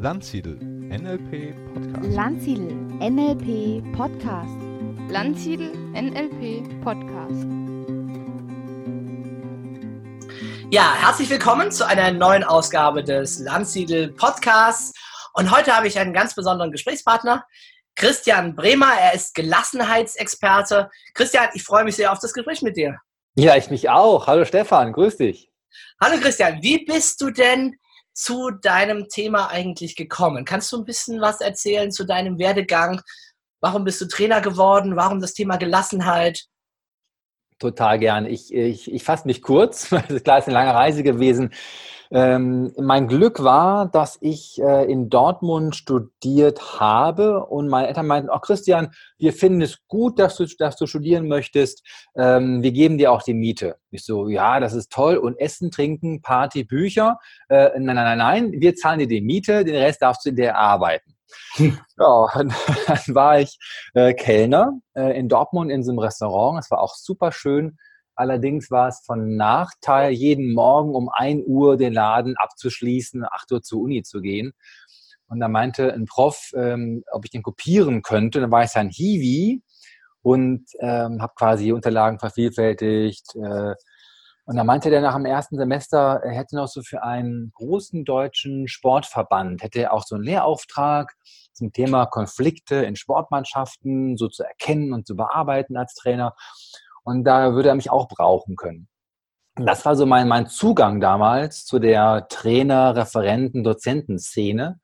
Landsiedel NLP Podcast. Landsiedel NLP Podcast. Landsiedel NLP Podcast. Ja, herzlich willkommen zu einer neuen Ausgabe des Landsiedel Podcasts. Und heute habe ich einen ganz besonderen Gesprächspartner, Christian Bremer. Er ist Gelassenheitsexperte. Christian, ich freue mich sehr auf das Gespräch mit dir. Ja, ich mich auch. Hallo Stefan, grüß dich. Hallo Christian, wie bist du denn zu deinem Thema eigentlich gekommen? Kannst du ein bisschen was erzählen zu deinem Werdegang? Warum bist du Trainer geworden? Warum das Thema Gelassenheit? Total gern. Ich, ich, ich fasse mich kurz, weil es klar ist eine lange Reise gewesen. Ähm, mein Glück war, dass ich äh, in Dortmund studiert habe und meine Eltern meinten, oh Christian, wir finden es gut, dass du, dass du studieren möchtest. Ähm, wir geben dir auch die Miete. Ich so, ja, das ist toll. Und Essen, Trinken, Party, Bücher. Äh, nein, nein, nein, nein, wir zahlen dir die Miete, den Rest darfst du in der arbeiten. Ja, dann, dann war ich äh, Kellner äh, in Dortmund in so einem Restaurant. Es war auch super schön. Allerdings war es von Nachteil, jeden Morgen um 1 Uhr den Laden abzuschließen, 8 Uhr zur Uni zu gehen. Und da meinte ein Prof, ähm, ob ich den kopieren könnte. Dann war ich sein Hiwi und ähm, habe quasi Unterlagen vervielfältigt. Äh, und da meinte der nach dem ersten Semester, er hätte noch so für einen großen deutschen Sportverband, hätte er auch so einen Lehrauftrag zum Thema Konflikte in Sportmannschaften so zu erkennen und zu bearbeiten als Trainer. Und da würde er mich auch brauchen können. Das war so mein, mein Zugang damals zu der Trainer-, Referenten-, Dozentenszene.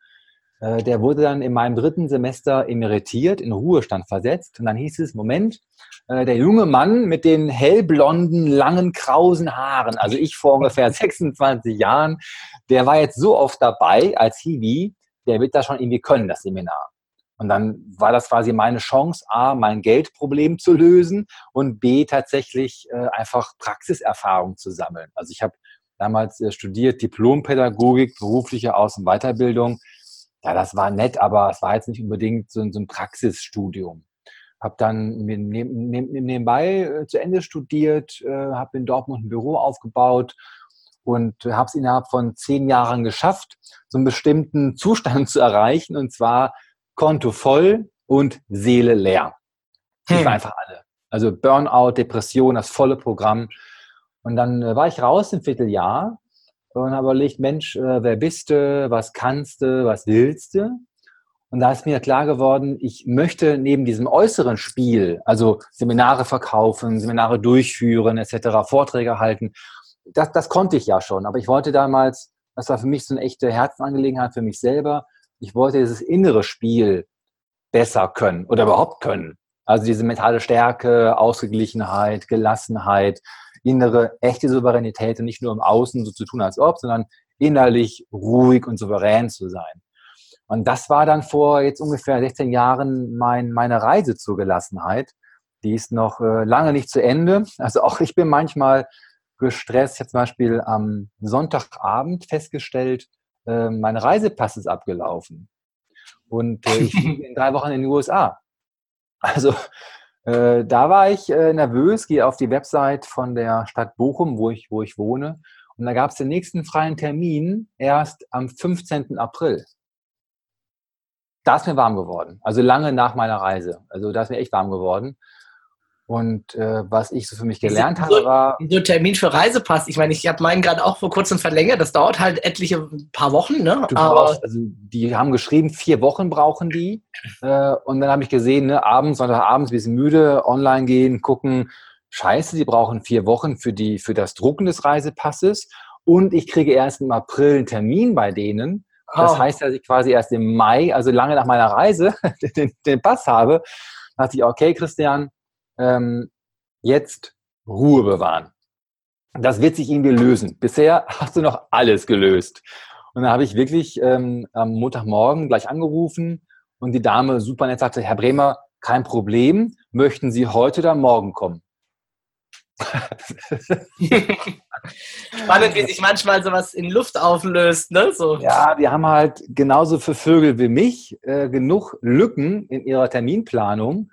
Äh, der wurde dann in meinem dritten Semester emeritiert, in Ruhestand versetzt. Und dann hieß es, Moment, äh, der junge Mann mit den hellblonden, langen, krausen Haaren, also ich vor ungefähr 26 Jahren, der war jetzt so oft dabei als Hiwi, der wird das schon irgendwie können, das Seminar. Und dann war das quasi meine Chance, A, mein Geldproblem zu lösen und B, tatsächlich äh, einfach Praxiserfahrung zu sammeln. Also ich habe damals äh, studiert Diplompädagogik, berufliche Aus- und Weiterbildung. Ja, das war nett, aber es war jetzt nicht unbedingt so, so ein Praxisstudium. Habe dann nebenbei äh, zu Ende studiert, äh, habe in Dortmund ein Büro aufgebaut und habe es innerhalb von zehn Jahren geschafft, so einen bestimmten Zustand zu erreichen. Und zwar Konto voll und Seele leer. Das hm. war einfach alle. Also Burnout, Depression, das volle Programm. Und dann äh, war ich raus im Vierteljahr und habe überlegt, Mensch, äh, wer bist du, was kannst du, was willst du? Und da ist mir klar geworden, ich möchte neben diesem äußeren Spiel, also Seminare verkaufen, Seminare durchführen, etc., Vorträge halten, das, das konnte ich ja schon. Aber ich wollte damals, das war für mich so eine echte Herzensangelegenheit für mich selber, ich wollte dieses innere Spiel besser können oder überhaupt können. Also diese mentale Stärke, Ausgeglichenheit, Gelassenheit, innere, echte Souveränität und nicht nur im Außen so zu tun als ob, sondern innerlich ruhig und souverän zu sein. Und das war dann vor jetzt ungefähr 16 Jahren mein, meine Reise zur Gelassenheit. Die ist noch äh, lange nicht zu Ende. Also auch ich bin manchmal gestresst. Ich habe zum Beispiel am Sonntagabend festgestellt, äh, mein Reisepass ist abgelaufen. Und äh, ich fliege in drei Wochen in die USA. Also äh, da war ich äh, nervös, gehe auf die Website von der Stadt Bochum, wo ich, wo ich wohne. Und da gab es den nächsten freien Termin erst am 15. April. Da ist mir warm geworden. Also lange nach meiner Reise. Also da ist mir echt warm geworden. Und äh, was ich so für mich gelernt so, habe, war. So Termin für Reisepass. Ich meine, ich habe meinen gerade auch vor kurzem verlängert. Das dauert halt etliche paar Wochen, ne? Du brauchst, also die haben geschrieben, vier Wochen brauchen die. Äh, und dann habe ich gesehen, ne, abends, Sonntagabends, ein bisschen müde, online gehen, gucken. Scheiße, die brauchen vier Wochen für, die, für das Drucken des Reisepasses. Und ich kriege erst im April einen Termin bei denen. Das oh. heißt, dass ich quasi erst im Mai, also lange nach meiner Reise, den, den Pass habe. Da dachte ich, okay, Christian, ähm, jetzt Ruhe bewahren. Das wird sich irgendwie lösen. Bisher hast du noch alles gelöst. Und da habe ich wirklich ähm, am Montagmorgen gleich angerufen und die Dame super nett sagte, Herr Bremer, kein Problem, möchten Sie heute oder morgen kommen? Spannend, wie sich manchmal sowas in Luft auflöst, ne? So. Ja, die haben halt genauso für Vögel wie mich äh, genug Lücken in ihrer Terminplanung,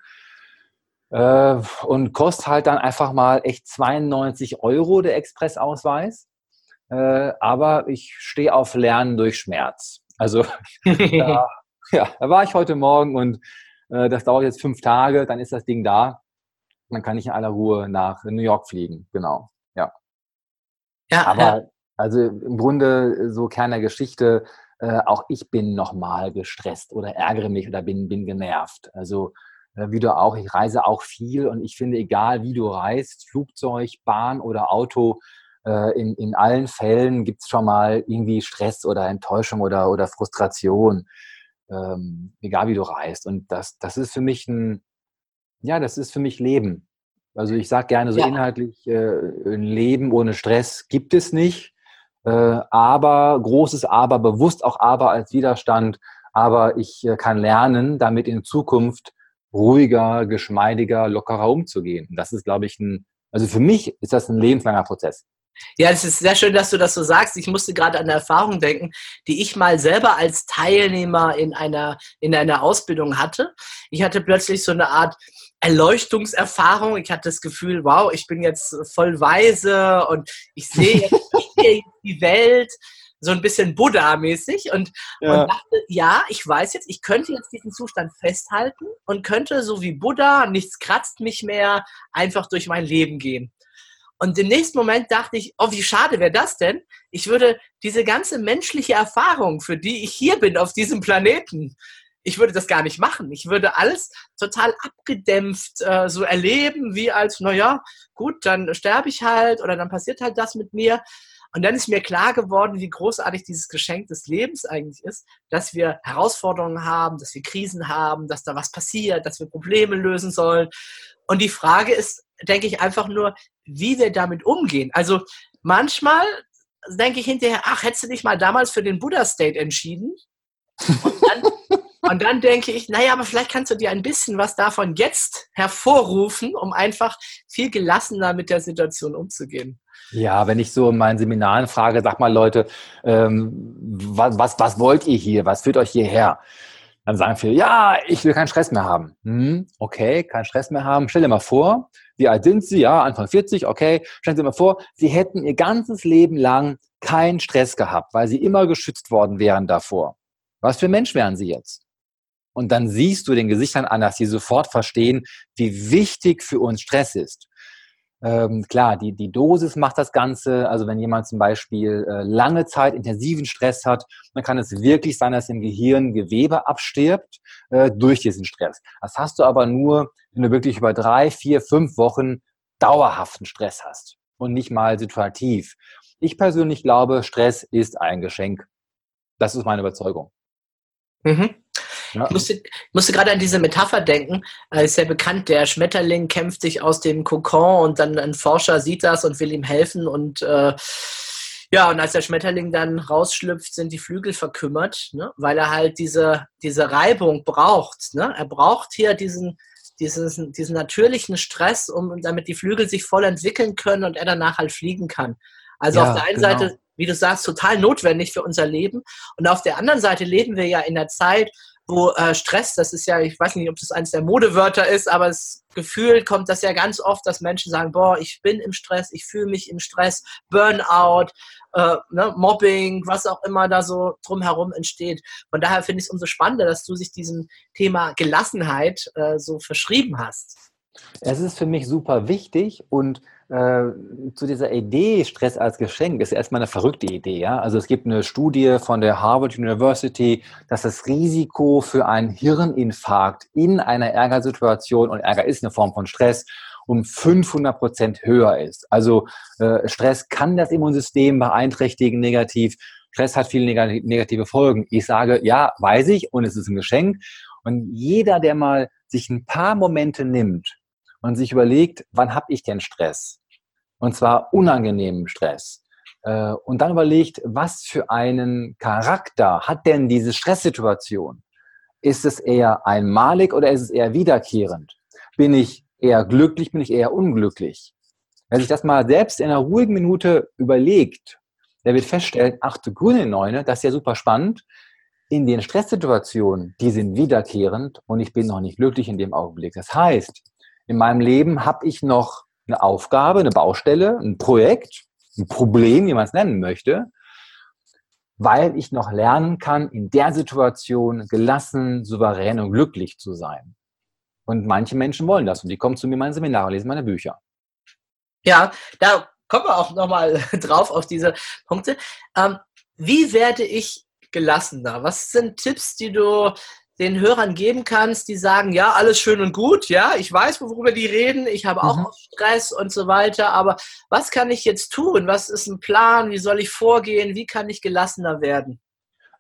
und kostet halt dann einfach mal echt 92 Euro der Expressausweis. Äh, aber ich stehe auf Lernen durch Schmerz. Also da, ja, da war ich heute Morgen und äh, das dauert jetzt fünf Tage, dann ist das Ding da. Dann kann ich in aller Ruhe nach New York fliegen. Genau. Ja. Ja, Aber ja. also im Grunde so Kern der Geschichte, äh, auch ich bin nochmal gestresst oder ärgere mich oder bin, bin genervt. Also äh, wie du auch, ich reise auch viel und ich finde, egal wie du reist, Flugzeug, Bahn oder Auto, äh, in, in allen Fällen gibt es schon mal irgendwie Stress oder Enttäuschung oder, oder Frustration, ähm, egal wie du reist. Und das, das ist für mich ein, ja, das ist für mich Leben. Also ich sage gerne so Ja. inhaltlich, äh, ein Leben ohne Stress gibt es nicht. Äh, aber, großes Aber, bewusst auch Aber als Widerstand. Aber ich äh, kann lernen, damit in Zukunft ruhiger, geschmeidiger, lockerer umzugehen. Das ist, glaube ich, ein, also für mich ist das ein lebenslanger Prozess. Ja, es ist sehr schön, dass du das so sagst. Ich musste gerade an eine Erfahrung denken, die ich mal selber als Teilnehmer in einer, in einer Ausbildung hatte. Ich hatte plötzlich so eine Art Erleuchtungserfahrung. Ich hatte das Gefühl, wow, ich bin jetzt voll weise und ich sehe jetzt, ich sehe jetzt die Welt so ein bisschen Buddha-mäßig und, und dachte, ja, ich weiß jetzt, ich könnte jetzt diesen Zustand festhalten und könnte so wie Buddha, nichts kratzt mich mehr, einfach durch mein Leben gehen. Und im nächsten Moment dachte ich, oh, wie schade wäre das denn? Ich würde diese ganze menschliche Erfahrung, für die ich hier bin auf diesem Planeten, ich würde das gar nicht machen. Ich würde alles total abgedämpft äh, so erleben, wie als, naja, gut, dann sterbe ich halt oder dann passiert halt das mit mir. Und dann ist mir klar geworden, wie großartig dieses Geschenk des Lebens eigentlich ist, dass wir Herausforderungen haben, dass wir Krisen haben, dass da was passiert, dass wir Probleme lösen sollen. Und die Frage ist, denke ich, einfach nur, wie wir damit umgehen. Also manchmal denke ich hinterher, ach, hättest du dich mal damals für den Buddha State entschieden? Und dann, und dann denke ich, naja, aber vielleicht kannst du dir ein bisschen was davon jetzt hervorrufen, um einfach viel gelassener mit der Situation umzugehen. Ja, wenn ich so in meinen Seminaren frage, sag mal Leute, ähm, was, was, was wollt ihr hier? Was führt euch hierher? Dann sagen viele, ja, ich will keinen Stress mehr haben. Hm, okay, keinen Stress mehr haben. Stell dir mal vor, wie alt sind Sie? Ja, Anfang 40, okay. Stellen Sie mal vor, Sie hätten Ihr ganzes Leben lang keinen Stress gehabt, weil Sie immer geschützt worden wären davor. Was für ein Mensch wären Sie jetzt? Und dann siehst du den Gesichtern an, dass sie sofort verstehen, wie wichtig für uns Stress ist. Ähm, klar, die, die Dosis macht das Ganze. Also wenn jemand zum Beispiel äh, lange Zeit intensiven Stress hat, dann kann es wirklich sein, dass im Gehirn Gewebe abstirbt äh, durch diesen Stress. Das hast du aber nur, wenn du wirklich über drei, vier, fünf Wochen dauerhaften Stress hast und nicht mal situativ. Ich persönlich glaube, Stress ist ein Geschenk. Das ist meine Überzeugung. Mhm. Ja. Ich musste, musste gerade an diese Metapher denken. Äh, ist ja bekannt, der Schmetterling kämpft sich aus dem Kokon und dann ein Forscher sieht das und will ihm helfen und äh, ja, und als der Schmetterling dann rausschlüpft, sind die Flügel verkümmert, ne? weil er halt diese, diese Reibung braucht. Ne? Er braucht hier diesen, diesen, diesen natürlichen Stress, um damit die Flügel sich voll entwickeln können und er danach halt fliegen kann. Also Ja, auf der einen genau. Seite, wie du sagst, total notwendig für unser Leben. Und auf der anderen Seite leben wir ja in der Zeit, wo äh, Stress, das ist ja, ich weiß nicht, ob das eines der Modewörter ist, aber es gefühlt kommt das ja ganz oft, dass Menschen sagen, boah, ich bin im Stress, ich fühle mich im Stress, Burnout, äh, ne, Mobbing, was auch immer da so drumherum entsteht. Von daher finde ich es umso spannender, dass du sich diesem Thema Gelassenheit äh, so verschrieben hast. Es ist für mich super wichtig und äh, zu dieser Idee Stress als Geschenk ist erstmal eine verrückte Idee. Ja? Also es gibt eine Studie von der Harvard University, dass das Risiko für einen Hirninfarkt in einer Ärgersituation, und Ärger ist eine Form von Stress, um 500 Prozent höher ist. Also äh, Stress kann das Immunsystem beeinträchtigen negativ. Stress hat viele neg negative Folgen. Ich sage, ja, weiß ich und es ist ein Geschenk. Und jeder, der mal sich ein paar Momente nimmt und sich überlegt, wann habe ich denn Stress? Und zwar unangenehmen Stress. Äh, Und dann überlegt, was für einen Charakter hat denn diese Stresssituation? Ist es eher einmalig oder ist es eher wiederkehrend? Bin ich eher glücklich, bin ich eher unglücklich? Wer sich das mal selbst in einer ruhigen Minute überlegt, der wird feststellen, ach du grüne Neune, das ist ja super spannend. In den Stresssituationen, die sind wiederkehrend und ich bin noch nicht glücklich in dem Augenblick. Das heißt, in meinem Leben habe ich noch eine Aufgabe, eine Baustelle, ein Projekt, ein Problem, wie man es nennen möchte. weil ich noch lernen kann, in der Situation gelassen, souverän und glücklich zu sein. Und manche Menschen wollen das und die kommen zu mir in meine Seminare, lesen meine Bücher. Ja, da kommen wir auch nochmal drauf auf diese Punkte. Ähm, wie werde ich gelassener? Was sind Tipps, die du den Hörern geben kannst, die sagen, ja, alles schön und gut, ja, ich weiß, worüber die reden, ich habe auch mhm. Stress und so weiter, aber was kann ich jetzt tun? Was ist ein Plan? Wie soll ich vorgehen? Wie kann ich gelassener werden?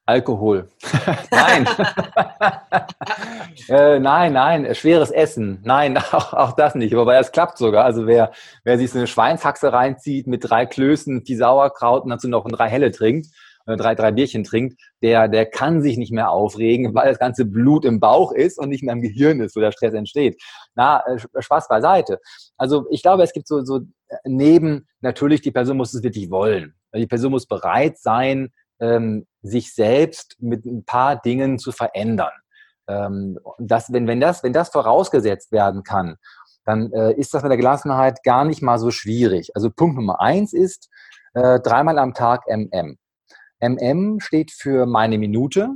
Alkohol. nein. äh, nein, nein, schweres Essen. Nein, auch, auch, das nicht. Wobei es klappt sogar. Also wer, wer sich so eine Schweinshaxe reinzieht mit drei Klößen, die Sauerkraut und dazu noch drei Helle trinkt, drei, drei Bierchen trinkt, der, der kann sich nicht mehr aufregen, weil das ganze Blut im Bauch ist und nicht mehr im Gehirn ist, wo der Stress entsteht. Na, äh, Spaß beiseite. Also ich glaube, es gibt so, so neben, natürlich, die Person muss es wirklich wollen. Die Person muss bereit sein, ähm, sich selbst mit ein paar Dingen zu verändern. Ähm, das, wenn, wenn, das, wenn das vorausgesetzt werden kann, dann äh, ist das mit der Gelassenheit gar nicht mal so schwierig. Also Punkt Nummer eins ist, äh, dreimal am Tag MM. MM steht für meine Minute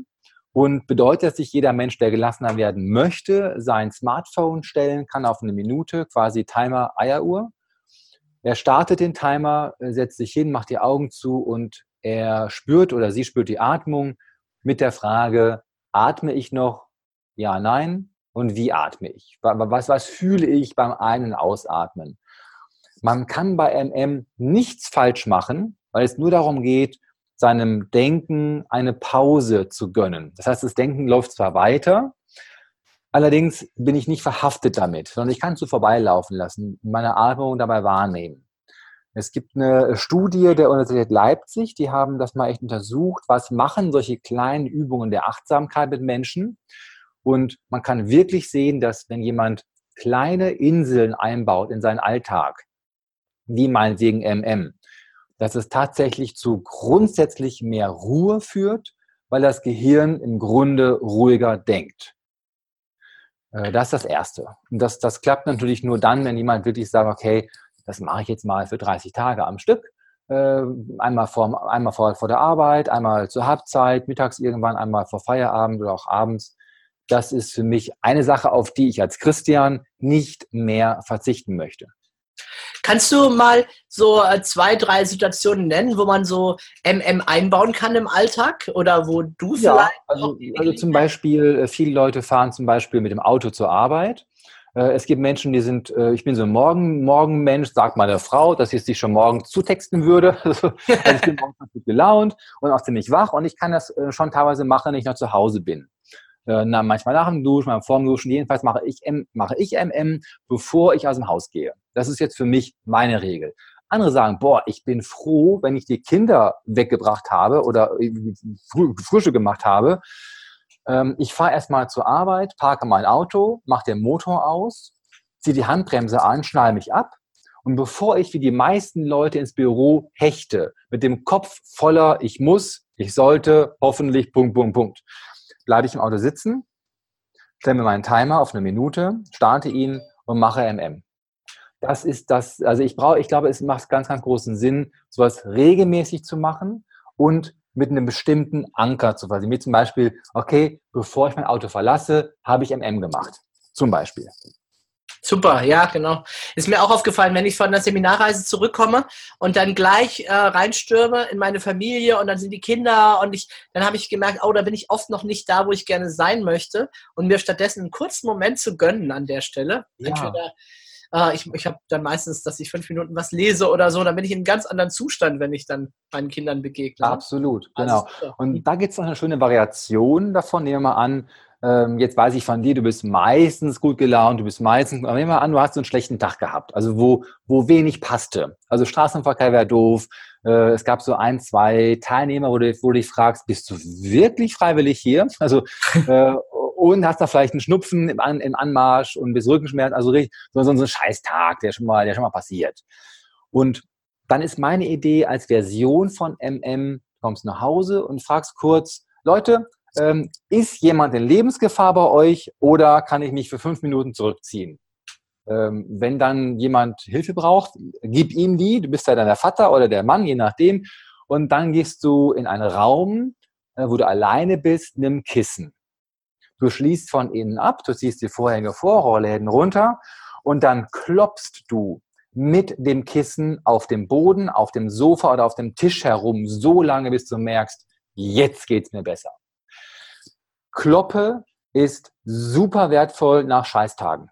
und bedeutet, dass sich jeder Mensch, der gelassener werden möchte, sein Smartphone stellen kann auf eine Minute, quasi Timer, Eieruhr. Er startet den Timer, setzt sich hin, macht die Augen zu und er spürt oder sie spürt die Atmung mit der Frage, atme ich noch? Ja, nein. Und wie atme ich? Was, was fühle ich beim Ein- und Ausatmen? Man kann bei MM nichts falsch machen, weil es nur darum geht, seinem Denken eine Pause zu gönnen. Das heißt, das Denken läuft zwar weiter, allerdings bin ich nicht verhaftet damit, sondern ich kann es so vorbeilaufen lassen, meine Atmung dabei wahrnehmen. Es gibt eine Studie der Universität Leipzig, die haben das mal echt untersucht, was machen solche kleinen Übungen der Achtsamkeit mit Menschen. Und man kann wirklich sehen, dass wenn jemand kleine Inseln einbaut in seinen Alltag, wie meinetwegen MM, dass es tatsächlich zu grundsätzlich mehr Ruhe führt, weil das Gehirn im Grunde ruhiger denkt. Äh, das ist das Erste. Und das, das klappt natürlich nur dann, wenn jemand wirklich sagt, okay, das mache ich jetzt mal für 30 Tage am Stück. Äh, einmal, vor, einmal vor, vor der Arbeit, einmal zur Halbzeit, mittags irgendwann, einmal vor Feierabend oder auch abends. Das ist für mich eine Sache, auf die ich als Christian nicht mehr verzichten möchte. Kannst du mal so äh, zwei, drei Situationen nennen, wo man so MM einbauen kann im Alltag oder wo du ja, vielleicht? Also, also zum Beispiel, äh, viele Leute fahren zum Beispiel mit dem Auto zur Arbeit äh, es gibt Menschen, die sind, ich bin so ein Morgen, Morgenmensch, sagt meine Frau, dass ich sich schon morgen zutexten würde. Also, also ich bin morgens gut gelaunt und auch ziemlich wach und ich kann das schon teilweise machen, wenn ich noch zu Hause bin. Na, manchmal nach dem Duschen, manchmal vor dem Duschen. Jedenfalls mache ich, M, mache ich MM, bevor ich aus dem Haus gehe. Das ist jetzt für mich meine Regel. Andere sagen, boah, ich bin froh, wenn ich die Kinder weggebracht habe oder Frühstück gemacht habe, ähm, ich fahre erstmal zur Arbeit, parke mein Auto, mache den Motor aus, ziehe die Handbremse an, schnalle mich ab. Und bevor ich wie die meisten Leute ins Büro hechte, mit dem Kopf voller, ich muss, ich sollte, hoffentlich, Punkt, Punkt, Punkt, bleibe ich im Auto sitzen, stelle mir meinen Timer auf eine Minute, starte ihn und mache MM. Das ist das, also ich brauche, ich glaube, es macht ganz, ganz großen Sinn, sowas regelmäßig zu machen und mit einem bestimmten Anker zu versehen. Wie zum Beispiel, okay, bevor ich mein Auto verlasse, habe ich MM gemacht. Zum Beispiel. Super, ja, genau. Ist mir auch aufgefallen, wenn ich von der Seminarreise zurückkomme und dann gleich äh, reinstürme in meine Familie und dann sind die Kinder und ich, dann habe ich gemerkt, oh, da bin ich oft noch nicht da, wo ich gerne sein möchte und mir stattdessen einen kurzen Moment zu gönnen an der Stelle. Ja. Entweder äh, ich, ich habe dann meistens, dass ich fünf Minuten was lese oder so, dann bin ich in einem ganz anderen Zustand, wenn ich dann meinen Kindern begegne. Absolut, also, genau. Und da gibt es noch eine schöne Variation davon. Nehmen wir mal an, ähm, jetzt weiß ich von dir, du bist meistens gut gelaunt, du bist meistens, nehmen wir an, du hast so einen schlechten Tag gehabt, also wo, wo wenig passte. Also Straßenverkehr wäre doof. Äh, es gab so ein, zwei Teilnehmer, wo du, wo du dich fragst, bist du wirklich freiwillig hier? Also äh, und hast da vielleicht einen Schnupfen im, An im Anmarsch und bis Rückenschmerz, also richtig, so, so, so ein Scheißtag, der schon mal, der schon mal passiert. Und dann ist meine Idee als Version von MM, kommst nach Hause und fragst kurz, Leute, ähm, ist jemand in Lebensgefahr bei euch oder kann ich mich für fünf Minuten zurückziehen? Ähm, wenn dann jemand Hilfe braucht, gib ihm die, du bist ja dann der Vater oder der Mann, je nachdem, und dann gehst du in einen Raum, äh, wo du alleine bist, nimm Kissen. Du schließt von innen ab, du ziehst die Vorhänge vor, Rollläden runter und dann klopfst du mit dem Kissen auf dem Boden, auf dem Sofa oder auf dem Tisch herum, so lange, bis du merkst, jetzt geht's mir besser. Kloppe ist super wertvoll nach Scheißtagen.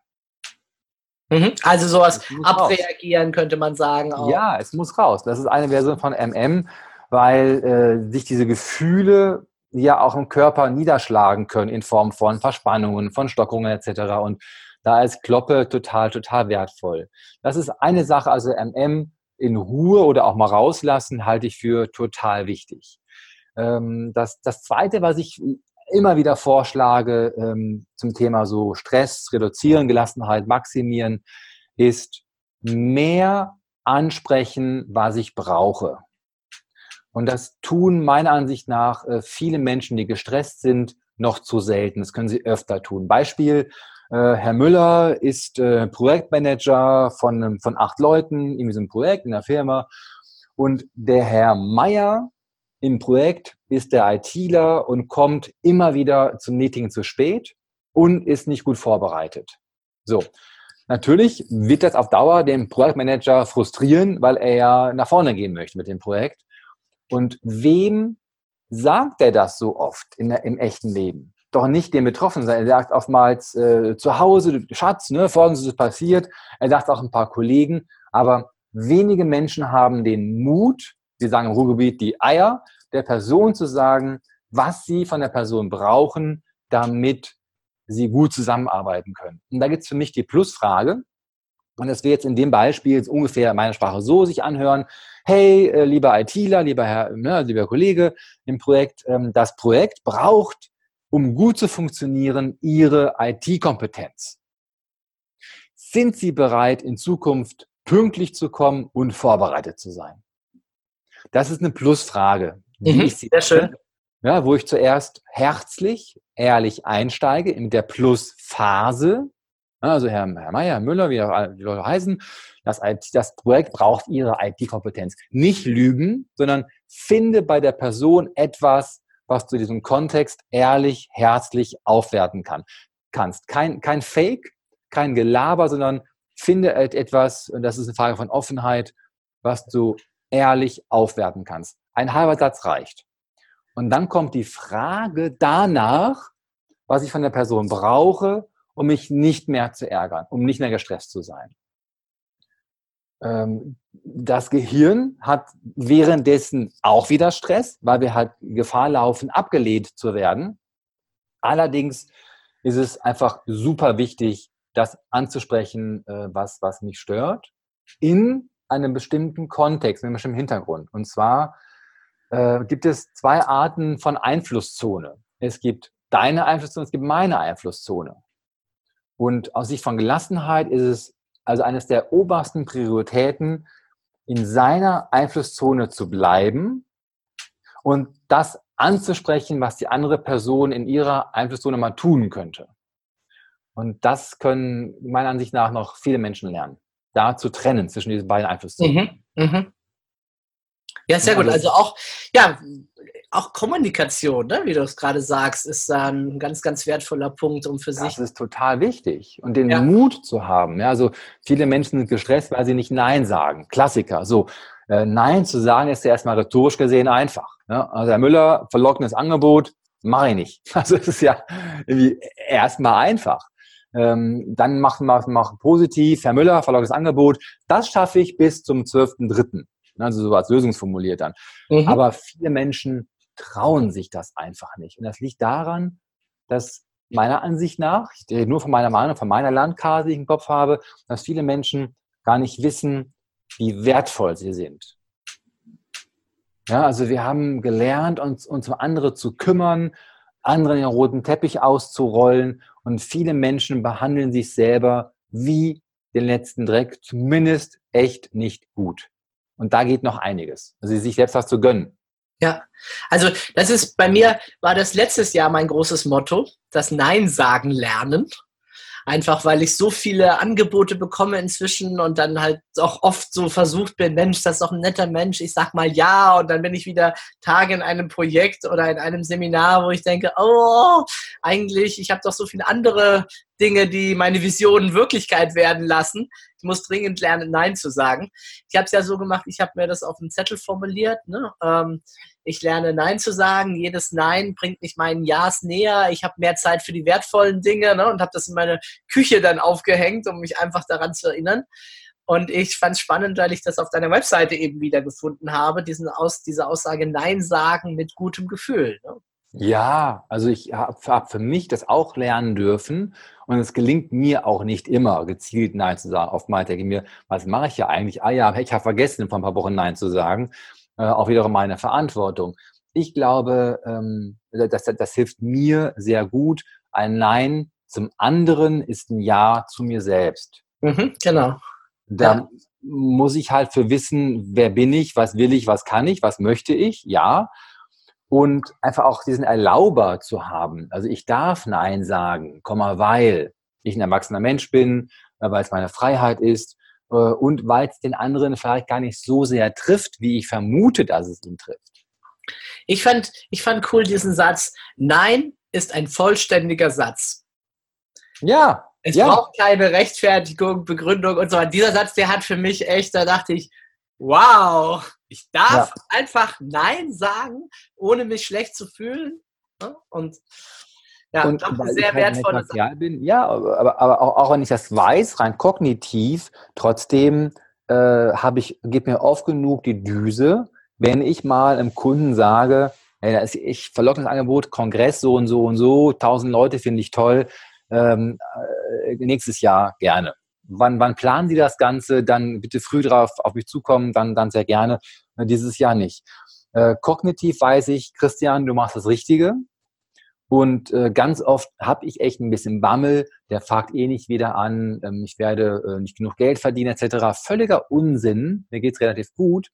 Mhm. Also sowas abreagieren raus. könnte man sagen. Auch. Ja, es muss raus. Das ist eine Version von MM, weil äh, sich diese Gefühle ja auch im Körper niederschlagen können in Form von Verspannungen, von Stockungen etc. Und da ist Kloppe total, total wertvoll. Das ist eine Sache, also MM in Ruhe oder auch mal rauslassen, halte ich für total wichtig. Ähm, das, das Zweite, was ich immer wieder vorschlage ähm, zum Thema so Stress reduzieren, Gelassenheit maximieren, ist mehr ansprechen, was ich brauche. Und das tun meiner Ansicht nach äh, viele Menschen, die gestresst sind, noch zu selten. Das können sie öfter tun. Beispiel, äh, Herr Müller ist äh, Projektmanager von, von acht Leuten, in diesem Projekt, in der Firma. Und der Herr Meier im Projekt ist der ITler und kommt immer wieder zum Meeting zu spät und ist nicht gut vorbereitet. So. Natürlich wird das auf Dauer den Projektmanager frustrieren, weil er ja nach vorne gehen möchte mit dem Projekt. Und wem sagt er das so oft in im echten Leben? doch nicht den Betroffenen. Er sagt oftmals äh, zu Hause, Schatz, ne, folgendes ist passiert. Er sagt auch ein paar Kollegen, aber wenige Menschen haben den Mut, sie sagen im Ruhrgebiet die Eier, der Person zu sagen, was sie von der Person brauchen, damit sie gut zusammenarbeiten können. Und da gibt es für mich die Plusfrage. Und das wird jetzt in dem Beispiel jetzt ungefähr meine Sprache so sich anhören. Hey, äh, lieber ITler, lieber Herr, ne, lieber Kollege im Projekt, ähm, das Projekt braucht um gut zu funktionieren, Ihre IT-Kompetenz? Sind Sie bereit, in Zukunft pünktlich zu kommen und vorbereitet zu sein? Das ist eine Plusfrage. Mhm, ich sehr schön. Ja, wo ich zuerst herzlich, ehrlich einsteige in der Plusphase. Also Herr, Herr Meier, Herr Müller, wie die Leute heißen, das, das Projekt braucht Ihre IT-Kompetenz. Nicht lügen, sondern finde bei der Person etwas, was du diesem Kontext ehrlich, herzlich aufwerten kann, kannst. Kein, kein Fake, kein Gelaber, sondern finde etwas, und das ist eine Frage von Offenheit, was du ehrlich aufwerten kannst. Ein halber Satz reicht. Und dann kommt die Frage danach, was ich von der Person brauche, um mich nicht mehr zu ärgern, um nicht mehr gestresst zu sein. Ähm, das Gehirn hat währenddessen auch wieder Stress, weil wir halt Gefahr laufen, abgelehnt zu werden. Allerdings ist es einfach super wichtig, das anzusprechen, äh, was, was mich stört, in einem bestimmten Kontext, in einem bestimmten Hintergrund. Und zwar äh, gibt es zwei Arten von Einflusszone. Es gibt deine Einflusszone, es gibt meine Einflusszone. Und aus Sicht von Gelassenheit ist es also eines der obersten Prioritäten, in seiner Einflusszone zu bleiben und das anzusprechen, was die andere Person in ihrer Einflusszone mal tun könnte. Und das können meiner Ansicht nach noch viele Menschen lernen, da zu trennen zwischen diesen beiden Einflusszonen. Mhm, mh. Ja, sehr gut. Also auch, ja, auch Kommunikation, ne? wie du es gerade sagst, ist ein ganz, ganz wertvoller Punkt, um für das sich. Das ist total wichtig. Und den ja. Mut zu haben. Ja, also viele Menschen sind gestresst, weil sie nicht Nein sagen. Klassiker. So, äh, Nein zu sagen ist ja erstmal rhetorisch gesehen einfach. Ne? Also Herr Müller, verlockendes Angebot, mache ich nicht. Also es ist ja irgendwie erstmal einfach. Ähm, dann machen wir mach positiv, Herr Müller, verlockendes Angebot, das schaffe ich bis zum 12.3. Also so als lösungsformuliert dann. Mhm. Aber viele Menschen trauen sich das einfach nicht. Und das liegt daran, dass meiner Ansicht nach, ich rede nur von meiner Meinung, von meiner Landkarte, die ich im Kopf habe, dass viele Menschen gar nicht wissen, wie wertvoll sie sind. Ja, also wir haben gelernt, uns, uns um andere zu kümmern, anderen den roten Teppich auszurollen und viele Menschen behandeln sich selber wie den letzten Dreck, zumindest echt nicht gut. Und da geht noch einiges. Also sich selbst was zu gönnen. Ja, also das ist bei mir, war das letztes Jahr mein großes Motto, das Nein sagen lernen. Einfach weil ich so viele Angebote bekomme inzwischen und dann halt auch oft so versucht bin, Mensch, das ist doch ein netter Mensch, ich sag mal ja und dann bin ich wieder Tage in einem Projekt oder in einem Seminar, wo ich denke, oh, eigentlich, ich habe doch so viele andere Dinge, die meine Visionen Wirklichkeit werden lassen. Ich muss dringend lernen, Nein zu sagen. Ich habe es ja so gemacht, ich habe mir das auf einen Zettel formuliert. Ne? Ähm, ich lerne Nein zu sagen. Jedes Nein bringt mich meinen Ja's näher. Ich habe mehr Zeit für die wertvollen Dinge ne? und habe das in meine Küche dann aufgehängt, um mich einfach daran zu erinnern. Und ich fand es spannend, weil ich das auf deiner Webseite eben wieder gefunden habe, diesen Aus, diese Aussage Nein sagen mit gutem Gefühl. Ne? Ja, also ich habe hab für mich das auch lernen dürfen und es gelingt mir auch nicht immer, gezielt Nein zu sagen. Oftmals denke ich mir, was mache ich ja eigentlich? Ah ja, ich habe vergessen, vor ein paar Wochen Nein zu sagen. Äh, auch wiederum meine Verantwortung. Ich glaube, ähm, das, das hilft mir sehr gut. Ein Nein zum anderen ist ein Ja zu mir selbst. Mhm, genau. Da ja. muss ich halt für wissen, wer bin ich, was will ich, was kann ich, was möchte ich, ja und einfach auch diesen Erlauber zu haben. Also ich darf Nein sagen, weil ich ein erwachsener Mensch bin, äh, weil es meine Freiheit ist und weil es den anderen vielleicht gar nicht so sehr trifft, wie ich vermute, dass es ihn trifft. Ich fand, ich fand cool diesen Satz, Nein ist ein vollständiger Satz. Ja. Es ja. braucht keine Rechtfertigung, Begründung und so weiter. Dieser Satz, der hat für mich echt, da dachte ich, wow, ich darf ja. einfach Nein sagen, ohne mich schlecht zu fühlen. Ne? Und ja, und doch weil sehr ich halt wertvolle Sache. bin, ja, aber, aber auch, auch, wenn ich das weiß, rein kognitiv, trotzdem äh, habe ich, gebe mir oft genug die Düse, wenn ich mal einem Kunden sage, hey, ist, ich verlocke das Angebot, Kongress so und so und so, tausend Leute finde ich toll, ähm, äh, nächstes Jahr gerne. Wann, wann planen Sie das Ganze? Dann bitte früh drauf auf mich zukommen, dann, dann sehr gerne. Dieses Jahr nicht. Äh, kognitiv weiß ich, Christian, du machst das Richtige. Und äh, ganz oft habe ich echt ein bisschen Bammel, der fragt eh nicht wieder an, ähm, ich werde äh, nicht genug Geld verdienen etc. Völliger Unsinn, mir geht's relativ gut.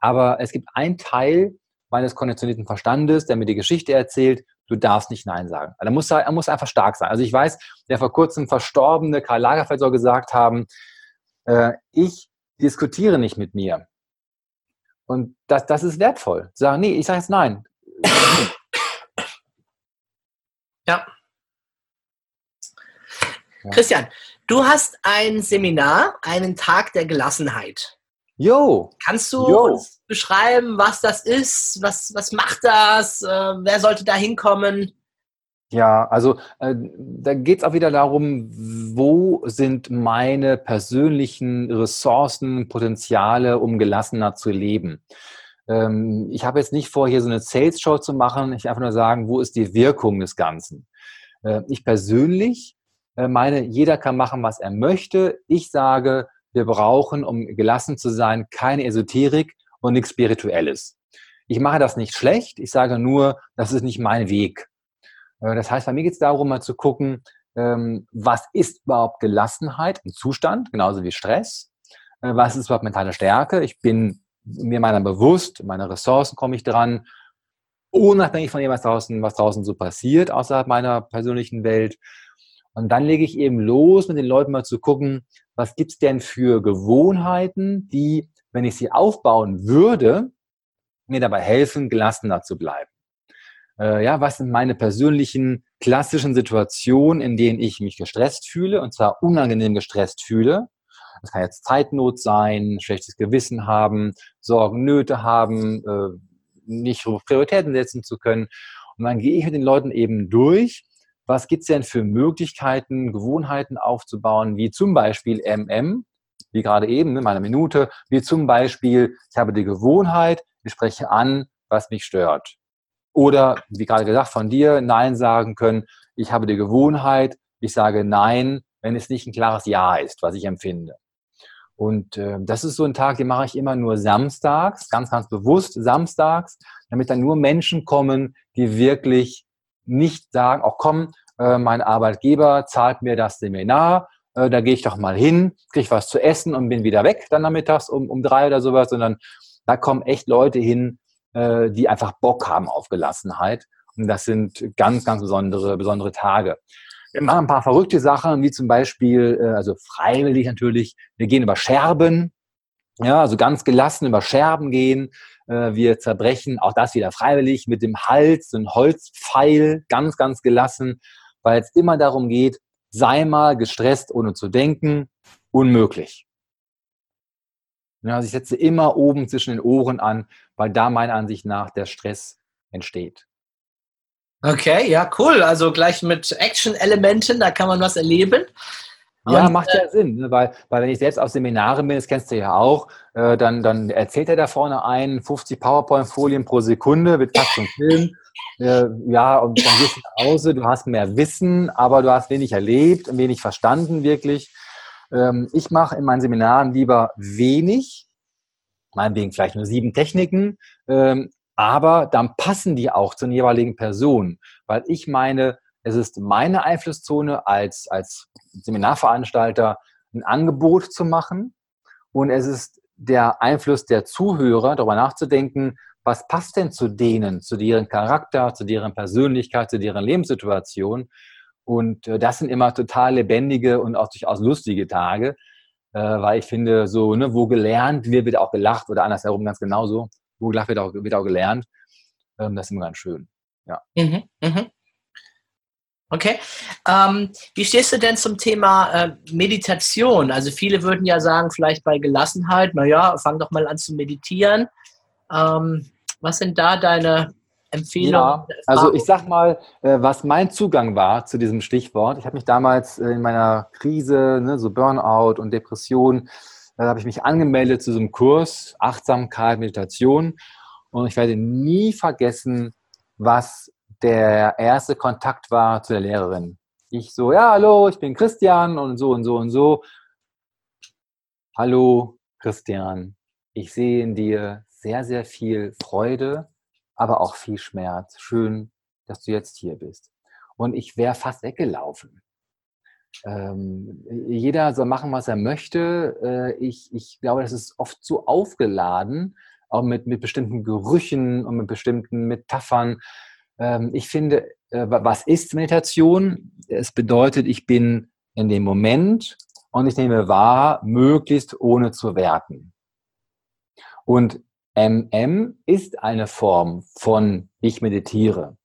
Aber es gibt einen Teil meines konditionierten Verstandes, der mir die Geschichte erzählt, du darfst nicht Nein sagen. Also er, muss, er muss einfach stark sein. Also ich weiß, der vor kurzem verstorbene Karl Lagerfeld soll gesagt haben, äh, ich diskutiere nicht mit mir. Und das, das ist wertvoll. Sagen, nee, ich sage jetzt nein. Ja. Christian, du hast ein Seminar, einen Tag der Gelassenheit. Jo. Kannst du jo. uns beschreiben, was das ist? Was, was macht das? Äh, wer sollte da hinkommen? Ja, also äh, da geht es auch wieder darum, wo sind meine persönlichen Ressourcen, Potenziale, um gelassener zu leben. Ähm, ich habe jetzt nicht vor, hier so eine Sales-Show zu machen. Ich einfach nur sagen, wo ist die Wirkung des Ganzen? Äh, ich persönlich meine, jeder kann machen, was er möchte. Ich sage, wir brauchen, um gelassen zu sein, keine Esoterik und nichts Spirituelles. Ich mache das nicht schlecht, ich sage nur, das ist nicht mein Weg. Äh, das heißt, bei mir geht es darum, mal zu gucken, ähm, was ist überhaupt Gelassenheit, ein Zustand, genauso wie Stress. Äh, was ist überhaupt mentale Stärke? Ich bin mir meiner bewusst, meine Ressourcen komme ich dran, unabhängig von dem, was draußen, was draußen so passiert, außerhalb meiner persönlichen Welt. Und dann lege ich eben los, mit den Leuten mal zu gucken, was gibt's denn für Gewohnheiten, die, wenn ich sie aufbauen würde, mir dabei helfen, gelassener zu bleiben. Äh, ja, was sind meine persönlichen klassischen Situationen, in denen ich mich gestresst fühle, und zwar unangenehm gestresst fühle. Das kann jetzt Zeitnot sein, schlechtes Gewissen haben, Sorgen, Nöte haben, äh, nicht Prioritäten setzen zu können. Und dann gehe ich mit den Leuten eben durch was gibt's denn für Möglichkeiten, Gewohnheiten aufzubauen, wie zum Beispiel MM, wie gerade eben, in meiner Minute, wie zum Beispiel, ich habe die Gewohnheit, ich spreche an, was mich stört. Oder, wie gerade gesagt, von dir Nein sagen können, ich habe die Gewohnheit, ich sage Nein, wenn es nicht ein klares Ja ist, was ich empfinde. Und äh, das ist so ein Tag, den mache ich immer nur samstags, ganz, ganz bewusst samstags, damit dann nur Menschen kommen, die wirklich nicht sagen, auch komm, äh, mein Arbeitgeber zahlt mir das Seminar, äh, da gehe ich doch mal hin, kriege was zu essen und bin wieder weg dann nachmittags um, um drei oder sowas, sondern da kommen echt Leute hin, äh, die einfach Bock haben auf Gelassenheit. Und das sind ganz, ganz besondere, besondere Tage. Wir machen ein paar verrückte Sachen, wie zum Beispiel, äh, also freiwillig natürlich, wir gehen über Scherben, ja, also ganz gelassen über Scherben gehen. Äh, wir zerbrechen auch das wieder freiwillig mit dem Hals, ein Holzpfeil, ganz, ganz gelassen, weil es immer darum geht, sei mal gestresst, ohne zu denken, unmöglich. Also ich setze immer oben zwischen den Ohren an, weil da meiner Ansicht nach der Stress entsteht. Okay, ja, cool. Also gleich mit Action-Elementen, da kann man was erleben. Ja, macht ja Sinn, ne? weil, weil wenn ich selbst auf Seminaren bin, das kennst du ja auch, äh, dann, dann erzählt er da vorne ein, 50 PowerPoint-Folien pro Sekunde, wird fast zum Film. Äh, ja, und dann gehst du nach Hause, du hast mehr Wissen, aber du hast wenig erlebt und wenig verstanden wirklich. Ähm, ich mache in meinen Seminaren lieber wenig, meinetwegen vielleicht nur sieben Techniken, ähm, aber dann passen die auch zur jeweiligen Person, weil ich meine, es ist meine Einflusszone als, als Seminarveranstalter, ein Angebot zu machen und es ist der Einfluss der Zuhörer, darüber nachzudenken, was passt denn zu denen, zu deren Charakter, zu deren Persönlichkeit, zu deren Lebenssituation. Und äh, das sind immer total lebendige und auch durchaus lustige Tage, äh, weil ich finde, so, ne, wo gelernt wird, wird auch gelacht oder andersherum ganz genauso. Wo gelacht wird, auch, wird auch gelernt. Ähm, das ist immer ganz schön. Ja. Mhm, mh. Okay. Ähm, wie stehst du denn zum Thema äh, Meditation? Also viele würden ja sagen, vielleicht bei Gelassenheit, naja, fang doch mal an zu meditieren. Ähm, was sind da deine Empfehlungen? Ja, also ich sag mal, äh, was mein Zugang war zu diesem Stichwort. Ich habe mich damals äh, in meiner Krise, ne, so Burnout und Depression, da habe ich mich angemeldet zu so einem Kurs Achtsamkeit, Meditation. Und ich werde nie vergessen, was der erste Kontakt war zu der Lehrerin. Ich so, ja, hallo, ich bin Christian und so und so und so. Hallo, Christian. Ich sehe in dir sehr, sehr viel Freude, aber auch viel Schmerz. Schön, dass du jetzt hier bist. Und ich wäre fast weggelaufen. Ähm, jeder soll machen, was er möchte. Äh, ich, ich glaube, das ist oft zu aufgeladen, auch mit, mit bestimmten Gerüchen und mit bestimmten Metaphern. Ähm, ich finde, äh, was ist Meditation? Es bedeutet, ich bin in dem Moment und ich nehme wahr, möglichst ohne zu werten. Und MM ist eine Form von ich meditiere,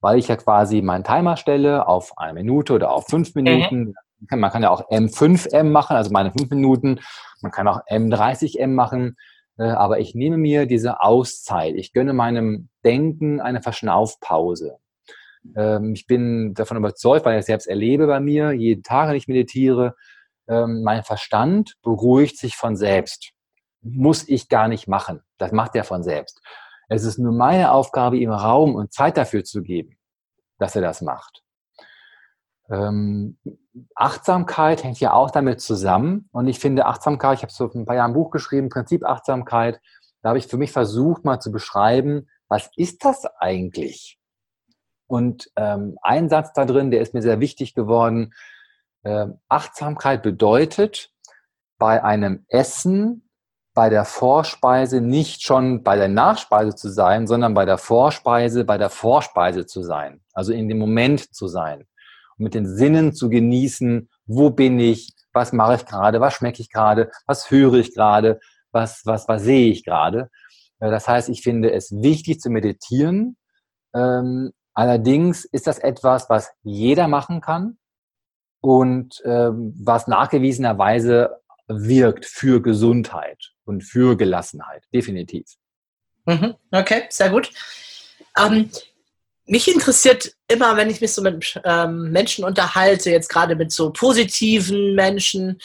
weil ich ja quasi meinen Timer stelle auf eine Minute oder auf fünf mhm. Minuten. Mhm. Man kann ja auch M5M machen, also meine fünf Minuten. Man kann auch M30M machen. Äh, aber ich nehme mir diese Auszeit. Ich gönne meinem Denken eine Verschnaufpause. Ähm, ich bin davon überzeugt, weil ich es selbst erlebe bei mir, jeden Tag, wenn ich meditiere, ähm, mein Verstand beruhigt sich von selbst. Muss ich gar nicht machen. Das macht er von selbst. Es ist nur meine Aufgabe, ihm Raum und Zeit dafür zu geben, dass er das macht. Ähm, Achtsamkeit hängt ja auch damit zusammen. Und ich finde Achtsamkeit, ich habe so ein paar Jahre ein Buch geschrieben, Prinzip Achtsamkeit. Da habe ich für mich versucht, mal zu beschreiben, was ist das eigentlich? Und ähm, ein Satz da drin, der ist mir sehr wichtig geworden. Äh, Achtsamkeit bedeutet, bei einem Essen, bei der Vorspeise nicht schon bei der Nachspeise zu sein, sondern bei der Vorspeise, bei der Vorspeise zu sein. Also in dem Moment zu sein mit den Sinnen zu genießen, wo bin ich, was mache ich gerade, was schmecke ich gerade, was höre ich gerade, was, was, was sehe ich gerade. Das heißt, ich finde es wichtig zu meditieren. Ähm, allerdings ist das etwas, was jeder machen kann und ähm, was nachgewiesenerweise wirkt für Gesundheit und für Gelassenheit, definitiv. Mhm, okay, sehr gut. Ähm, mich interessiert immer, wenn ich mich so mit ähm, Menschen unterhalte, jetzt gerade mit so positiven Menschen,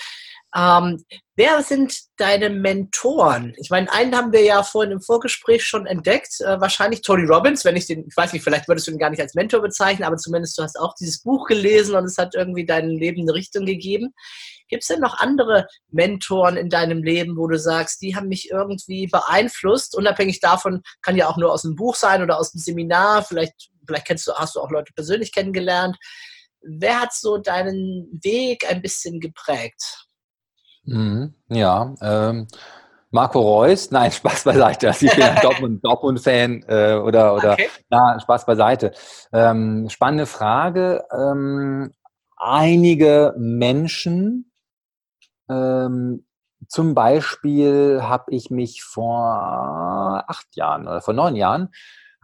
ähm, wer sind deine Mentoren? Ich meine, einen haben wir ja vorhin im Vorgespräch schon entdeckt, äh, wahrscheinlich Tony Robbins, wenn ich den, ich weiß nicht, vielleicht würdest du ihn gar nicht als Mentor bezeichnen, aber zumindest du hast auch dieses Buch gelesen und es hat irgendwie deinem Leben eine Richtung gegeben. Gibt es denn noch andere Mentoren in deinem Leben, wo du sagst, die haben mich irgendwie beeinflusst? Unabhängig davon kann ja auch nur aus dem Buch sein oder aus dem Seminar. Vielleicht, vielleicht kennst du, hast du auch Leute persönlich kennengelernt. Wer hat so deinen Weg ein bisschen geprägt? Mhm, ja, ähm, Marco Reus, nein, Spaß beiseite. Also ich bin ein Dortmund, Dortmund-Fan äh, oder, oder okay. na, Spaß beiseite. Ähm, spannende Frage. Ähm, einige Menschen. Ähm, zum Beispiel habe ich mich vor acht Jahren oder vor neun Jahren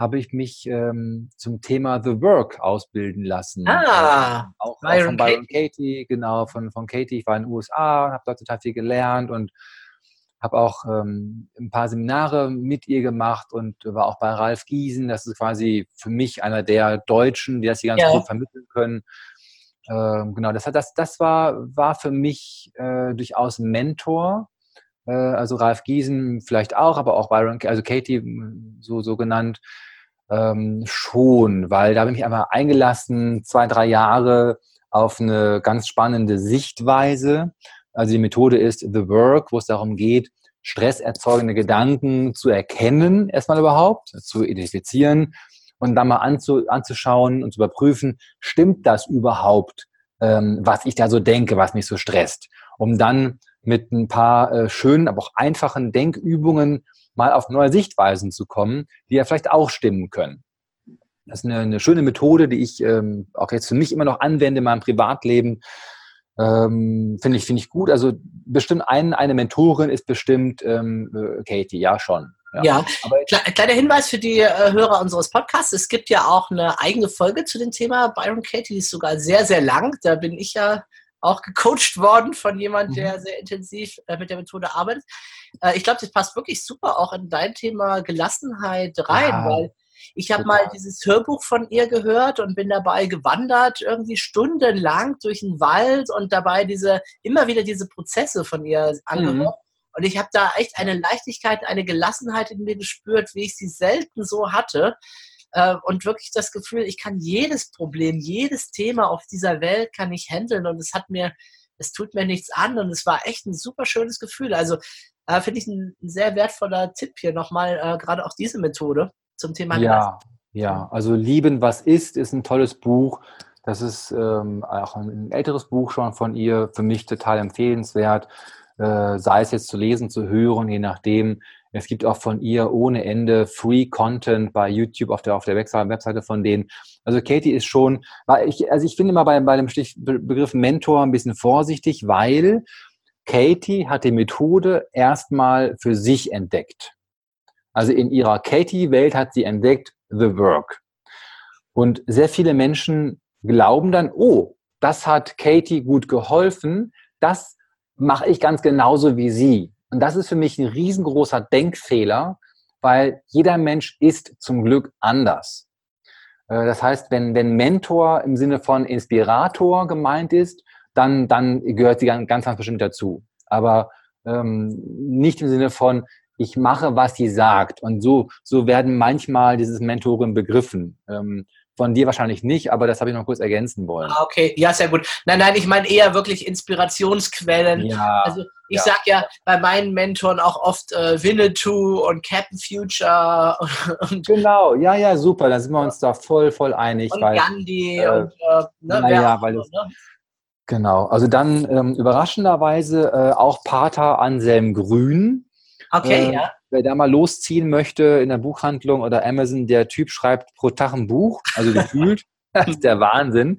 habe ich mich ähm, zum Thema The Work ausbilden lassen. Ah, ähm, auch, auch von Byron Katie. Katie, genau, von, von Katie. Ich war in den USA, habe dort total viel gelernt und habe auch ähm, ein paar Seminare mit ihr gemacht und war auch bei Ralf Giesen. Das ist quasi für mich einer der Deutschen, die das hier ganz ja. gut vermitteln können. Ähm, genau, das, hat, das, das war, war für mich äh, durchaus ein Mentor. Äh, also Ralf Giesen vielleicht auch, aber auch Byron, also Katie so, so genannt. Ähm, schon, weil da habe ich einmal eingelassen, zwei, drei Jahre auf eine ganz spannende Sichtweise. Also die Methode ist The Work, wo es darum geht, stresserzeugende Gedanken zu erkennen, erstmal überhaupt, zu identifizieren und dann mal anzu, anzuschauen und zu überprüfen, stimmt das überhaupt, ähm, was ich da so denke, was mich so stresst, um dann mit ein paar äh, schönen, aber auch einfachen Denkübungen mal auf neue Sichtweisen zu kommen, die ja vielleicht auch stimmen können. Das ist eine, eine schöne Methode, die ich ähm, auch jetzt für mich immer noch anwende in meinem Privatleben. Ähm, finde ich, finde ich gut. Also bestimmt ein, eine Mentorin ist bestimmt ähm, äh, Katie, ja schon. Ja, ja. Aber kleiner Hinweis für die äh, Hörer unseres Podcasts. Es gibt ja auch eine eigene Folge zu dem Thema Byron Katie, die ist sogar sehr, sehr lang. Da bin ich ja auch gecoacht worden von jemand, der mhm. sehr intensiv äh, mit der Methode arbeitet. Äh, ich glaube, das passt wirklich super auch in dein Thema Gelassenheit rein, ja. weil ich habe mal dieses Hörbuch von ihr gehört und bin dabei gewandert, irgendwie stundenlang durch den Wald und dabei diese, immer wieder diese Prozesse von ihr angehört. Mhm. Und ich habe da echt eine Leichtigkeit, eine Gelassenheit in mir gespürt, wie ich sie selten so hatte. Äh, und wirklich das Gefühl, ich kann jedes Problem, jedes Thema auf dieser Welt kann ich handeln und es hat mir, es tut mir nichts an und es war echt ein super schönes Gefühl. Also äh, finde ich ein, sehr wertvoller Tipp hier nochmal, äh, gerade auch diese Methode zum Thema Ja, ja, also Lieben, was ist, ist ein tolles Buch. Das ist ähm, auch ein älteres Buch schon von ihr, für mich total empfehlenswert, äh, sei es jetzt zu lesen, zu hören, je nachdem. Es gibt auch von ihr ohne Ende Free Content bei YouTube auf der, auf der Webseite von denen. Also Katie ist schon, ich, also ich finde immer bei, bei dem Stich, Begriff Mentor ein bisschen vorsichtig, weil Katie hat die Methode erstmal für sich entdeckt. Also in ihrer Katie-Welt hat sie entdeckt The Work. Und sehr viele Menschen glauben dann, oh, das hat Katie gut geholfen, das mache ich ganz genauso wie sie. Und das ist für mich ein riesengroßer Denkfehler, weil jeder Mensch ist zum Glück anders. Äh, das heißt, wenn, wenn Mentor im Sinne von Inspirator gemeint ist, dann, dann gehört sie ganz, ganz bestimmt dazu. Aber ähm, nicht im Sinne von, ich mache, was sie sagt. Und so, so werden manchmal dieses Mentoren begriffen. Ähm, von dir wahrscheinlich nicht, aber das habe ich noch kurz ergänzen wollen. Ah, okay, ja, sehr gut. Nein, nein, ich meine eher wirklich Inspirationsquellen. Ja, also ich ja. sage ja bei meinen Mentoren auch oft äh, Winnetou und Captain Future. Und, genau, ja, ja, super. Da sind wir uns da voll, voll einig. Und weil, Gandhi äh, und äh, ne, naja, weil das, ne? Genau, also dann ähm, überraschenderweise äh, auch Pater Anselm Grün. Okay, äh, ja. Wer da mal losziehen möchte in der Buchhandlung oder Amazon, der Typ schreibt pro Tag ein Buch, also gefühlt. das ist der Wahnsinn.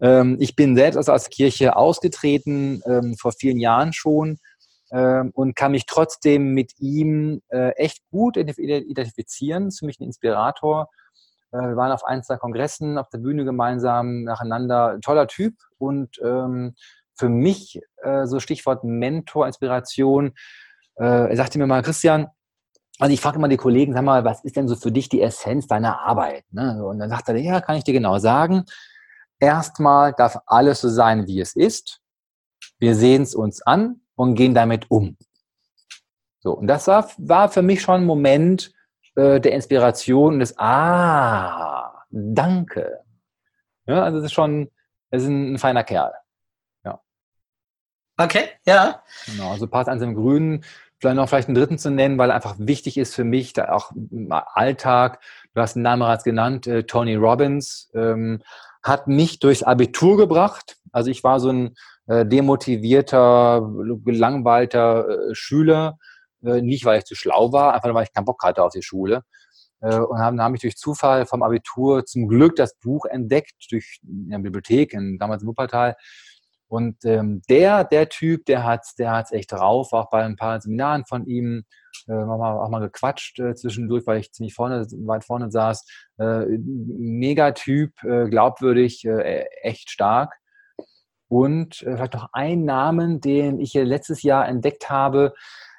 Ähm, ich bin selbst aus der Kirche ausgetreten, ähm, vor vielen Jahren schon, ähm, und kann mich trotzdem mit ihm äh, echt gut identifizieren. Für mich ein Inspirator. Äh, wir waren auf ein, zwei Kongressen auf der Bühne gemeinsam nacheinander. Toller Typ und für mich äh, so Stichwort Mentor, Inspiration, er sagte mir mal, Christian, also ich frage immer die Kollegen, sag mal, was ist denn so für dich die Essenz deiner Arbeit? Ne? Und dann sagt er, ja, kann ich dir genau sagen. Erstmal darf alles so sein, wie es ist. Wir sehen es uns an und gehen damit um. So, und das war, war für mich schon ein Moment äh, der Inspiration und des Ah, danke. Ja, also das ist schon, das ist ein, ein feiner Kerl. Ja. Okay, ja. Genau, also passt an seinem Grünen vielleicht noch vielleicht einen dritten zu nennen, weil einfach wichtig ist für mich, da auch im Alltag, du hast den Namen bereits genannt, äh, Tony Robbins, ähm, hat mich durchs Abitur gebracht. Also ich war so ein äh, demotivierter, gelangweilter äh, Schüler, äh, nicht weil ich zu schlau war, einfach weil ich keinen Bock hatte auf die Schule. und haben, haben mich durch Zufall vom Abitur zum Glück das Buch entdeckt, durch eine Bibliothek in, damals in Wuppertal. Und ähm, der, der Typ, der hat's, der hat's echt drauf, auch bei ein paar Seminaren von ihm, äh, auch, mal, auch mal gequatscht äh, zwischendurch, weil ich ziemlich vorne, weit vorne saß. Äh, Megatyp, äh, glaubwürdig, äh, echt stark. Und äh, vielleicht noch ein Namen, den ich hier letztes Jahr entdeckt habe.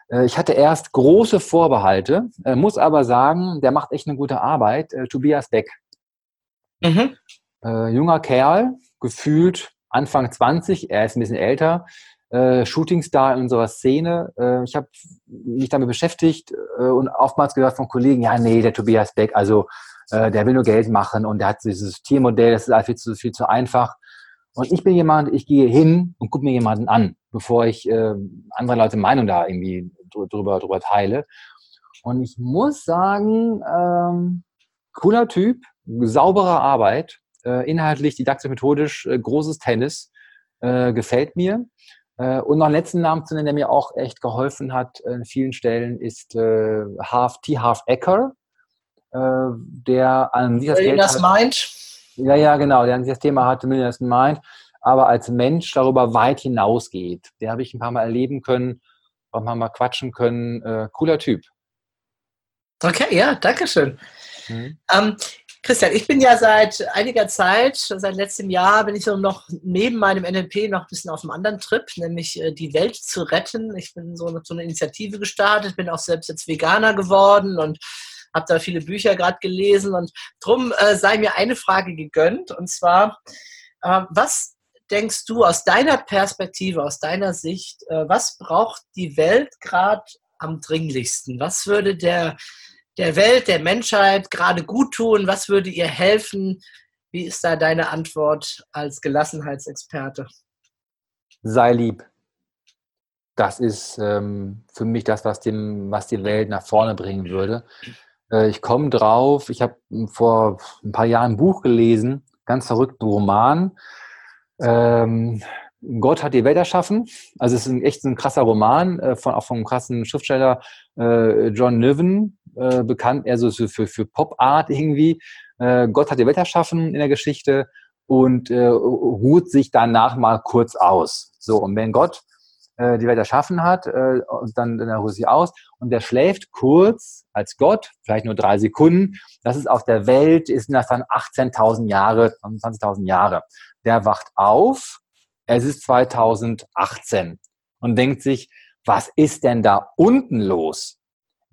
Äh, ich hatte erst große Vorbehalte, äh, muss aber sagen, der macht echt eine gute Arbeit. Äh, Tobias Beck. Mhm. Äh, junger Kerl, gefühlt Anfang 20, er ist ein bisschen älter, äh, Shootingstar in unserer Szene. Äh, ich habe mich damit beschäftigt äh, und oftmals gehört von Kollegen, ja, nee, der Tobias Beck, also äh, der will nur Geld machen und der hat dieses Tiermodell, das ist viel zu, viel zu einfach. Und ich bin jemand, ich gehe hin und gucke mir jemanden an, bevor ich äh, andere Leute Meinung da irgendwie drüber, drüber teile. Und ich muss sagen, ähm, cooler Typ, saubere Arbeit, äh, inhaltlich, didaktisch, methodisch, äh, großes Tennis, äh, gefällt mir. Äh, und noch einen letzten Namen zu nennen, der mir auch echt geholfen hat an vielen Stellen, ist äh, Half, T. Half Ecker, äh, der an sich das Wer Geld meint. ja, ja, genau, der an sich das Thema hatte, Millionaires Mind, aber als Mensch darüber weit hinausgeht. Der habe ich ein paar Mal erleben können, auch paar Mal quatschen können. Äh, cooler Typ. Okay, ja, danke schön. Mhm. Ähm, Christian, ich bin ja seit einiger Zeit, seit letztem Jahr, bin ich so noch neben meinem NLP noch ein bisschen auf einem anderen Trip, nämlich äh, die Welt zu retten. Ich bin so, so eine Initiative gestartet, bin auch selbst jetzt Veganer geworden und habe da viele Bücher gerade gelesen und drum äh, sei mir eine Frage gegönnt und zwar, äh, was denkst du aus deiner Perspektive, aus deiner Sicht, äh, was braucht die Welt gerade am dringlichsten? Was würde der der Welt, der Menschheit gerade gut tun? Was würde ihr helfen? Wie ist da deine Antwort als Gelassenheitsexperte? Sei lieb. Das ist ähm, für mich das, was, dem, was die Welt nach vorne bringen würde. Äh, ich komme drauf, ich habe vor ein paar Jahren ein Buch gelesen, ganz verrückten Roman. Ähm, Gott hat die Welt erschaffen. Also es ist ein, echt ein krasser Roman, äh, von, auch vom krassen Schriftsteller äh, John Niven, äh, bekannt eher so für, für Pop-Art irgendwie. Äh, Gott hat die Welt erschaffen in der Geschichte und äh, ruht sich danach mal kurz aus. So, und wenn Gott äh, die Welt erschaffen hat, äh, dann, dann ruht sie aus und der schläft kurz als Gott, vielleicht nur drei Sekunden. Das ist auf der Welt, ist das dann 18.000 Jahre, 20.000 Jahre. Der wacht auf, es ist 2018 und denkt sich, was ist denn da unten los?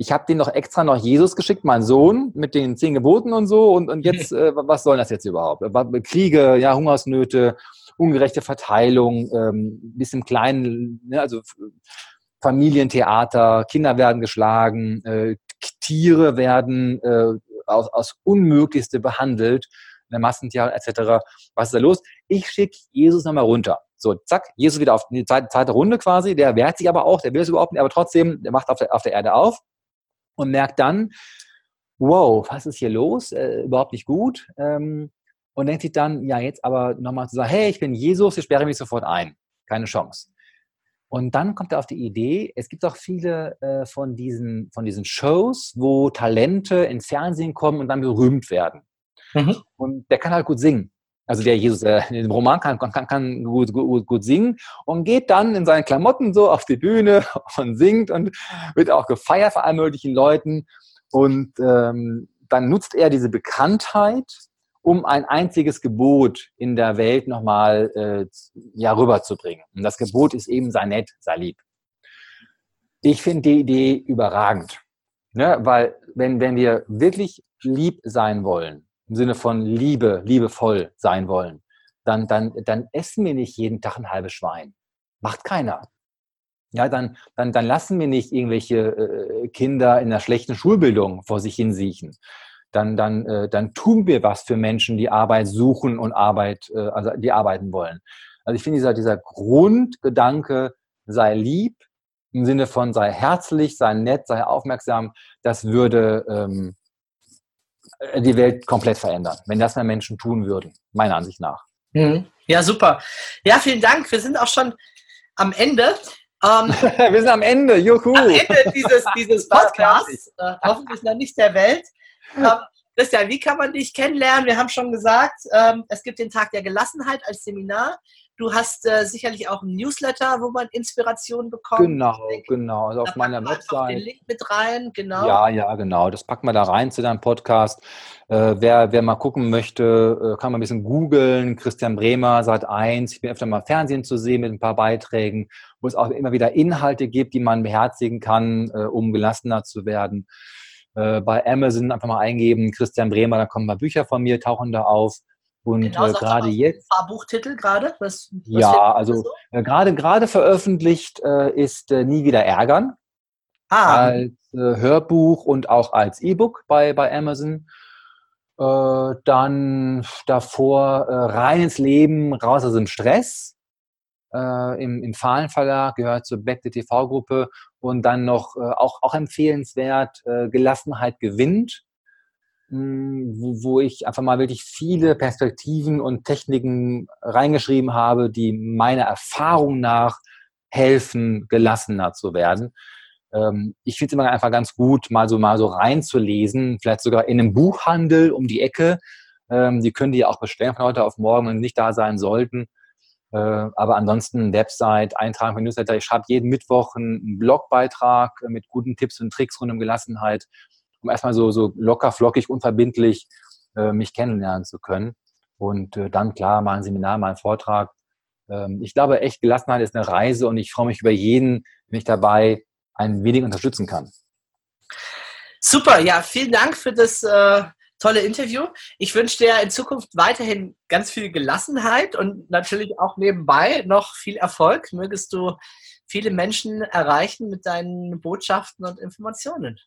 Ich habe den noch extra noch Jesus geschickt, mein Sohn, mit den zehn Geboten und so. Und, und jetzt, äh, was soll das jetzt überhaupt? Kriege, ja, Hungersnöte, ungerechte Verteilung, ähm, bis im Kleinen, ne, also Familientheater, Kinder werden geschlagen, äh, Tiere werden äh, aus, aus Unmöglichste behandelt, eine Massentierhaltung etc. Was ist da los? Ich schicke Jesus nochmal runter. So, zack, Jesus wieder auf die zweite, zweite Runde quasi, der wehrt sich aber auch, der will es überhaupt nicht, aber trotzdem, der macht auf der, auf der Erde auf und merkt dann, wow, was ist hier los? Äh, überhaupt nicht gut. Ähm, und denkt sich dann, ja, jetzt aber nochmal zu sagen, hey, ich bin Jesus, ich sperre mich sofort ein. Keine Chance. Und dann kommt er auf die Idee, es gibt auch viele äh, von, diesen, von diesen Shows, wo Talente ins Fernsehen kommen und dann berühmt werden. Mhm. Und der kann halt gut singen. Also der Jesus äh, in dem Roman kann, kann, kann gut, gut, gut singen und geht dann in seinen Klamotten so auf die Bühne und singt und wird auch gefeiert von allen möglichen Leuten. Und ähm, dann nutzt er diese Bekanntheit, um ein einziges Gebot in der Welt nochmal äh, ja, rüberzubringen. Und das Gebot ist eben, sei nett, sei lieb. Ich finde die Idee überragend. Ne? Weil wenn, wenn wir wirklich lieb sein wollen, im Sinne von Liebe, liebevoll sein wollen, dann, dann, dann essen wir nicht jeden Tag ein halbes Schwein. Macht keiner. Ja, dann, dann, dann lassen wir nicht irgendwelche äh, Kinder in einer schlechten Schulbildung vor sich hinsiechen. Dann, dann, äh, dann tun wir was für Menschen, die Arbeit suchen und Arbeit, äh, also die arbeiten wollen. Also ich finde dieser, dieser Grundgedanke, sei lieb, im Sinne von sei herzlich, sei nett, sei aufmerksam, das würde ähm, die Welt komplett verändern, wenn das mehr Menschen tun würden, meiner Ansicht nach. Mhm. Ja, super. Ja, vielen Dank. Wir sind auch schon am Ende. Ähm, Wir sind am Ende, juhu. am Ende dieses, dieses Podcasts, äh, hoffentlich noch nicht der Welt. Ähm, Christian, wie kann man dich kennenlernen? Wir haben schon gesagt, ähm, es gibt den Tag der Gelassenheit als Seminar. Du hast äh, sicherlich auch ein Newsletter, wo man Inspiration bekommt. Genau, genau. Also auf meiner Website. Den Link mit rein, genau. Ja, ja, genau. Das packen wir da rein zu deinem Podcast. Äh, wer, wer mal gucken möchte, äh, kann mal ein bisschen googeln. Christian Bremer, seit eins. Ich bin öfter mal Fernsehen zu sehen mit ein paar Beiträgen, wo es auch immer wieder Inhalte gibt, die man beherzigen kann, äh, um gelassener zu werden. Äh, bei Amazon einfach mal eingeben, Christian Bremer, da kommen mal Bücher von mir, tauchen da auf. Und genau, äh, gerade jetzt. Ein paar Buchtitel gerade? Was, was ja, also so? äh, gerade gerade veröffentlicht äh, ist äh, Nie wieder ärgern. Ah. Als äh, Hörbuch und auch als E-Book bei, bei Amazon. Dann davor Rein ins Leben, raus aus dem Stress. im, im Fahlen Verlag, gehört zur Back the TV-Gruppe und dann noch auch, auch empfehlenswert, Gelassenheit gewinnt wo, wo ich einfach mal wirklich viele Perspektiven und Techniken reingeschrieben habe, die meiner Erfahrung nach helfen, gelassener zu werden. Ähm, ich finde es immer einfach ganz gut, mal so mal so reinzulesen, vielleicht sogar in einem Buchhandel um die Ecke. Ähm, die können die auch bestellen von heute auf morgen, wenn nicht da sein sollten. Äh, aber ansonsten Website, Eintragen für Newsletter. Ich schreibe jeden Mittwoch einen Blogbeitrag mit guten Tipps und Tricks rund um Gelassenheit um erstmal so, so locker, flockig, unverbindlich äh, mich kennenlernen zu können. Und äh, dann, klar, mal ein Seminar, mal ein Vortrag. Ähm, ich glaube, echt Gelassenheit ist eine Reise und ich freue mich über jeden, wenn ich dabei ein wenig unterstützen kann. Super, ja, vielen Dank für das äh, tolle Interview. Ich wünsche dir in Zukunft weiterhin ganz viel Gelassenheit und natürlich auch nebenbei noch viel Erfolg. Mögest du viele Menschen erreichen mit deinen Botschaften und Informationen.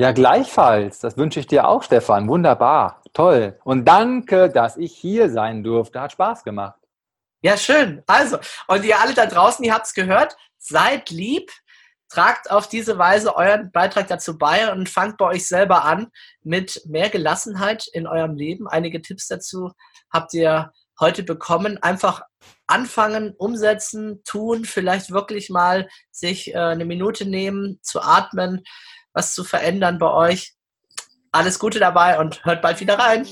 Ja, gleichfalls. Das wünsche ich dir auch, Stefan. Wunderbar. Toll. Und danke, dass ich hier sein durfte. Hat Spaß gemacht. Ja, schön. Also, und ihr alle da draußen, ihr habt es gehört, seid lieb, tragt auf diese Weise euren Beitrag dazu bei und fangt bei euch selber an mit mehr Gelassenheit in eurem Leben. Einige Tipps dazu habt ihr heute bekommen. Einfach anfangen, umsetzen, tun, vielleicht wirklich mal sich äh, eine Minute nehmen, zu atmen was zu verändern bei euch. Alles Gute dabei und hört bald wieder rein.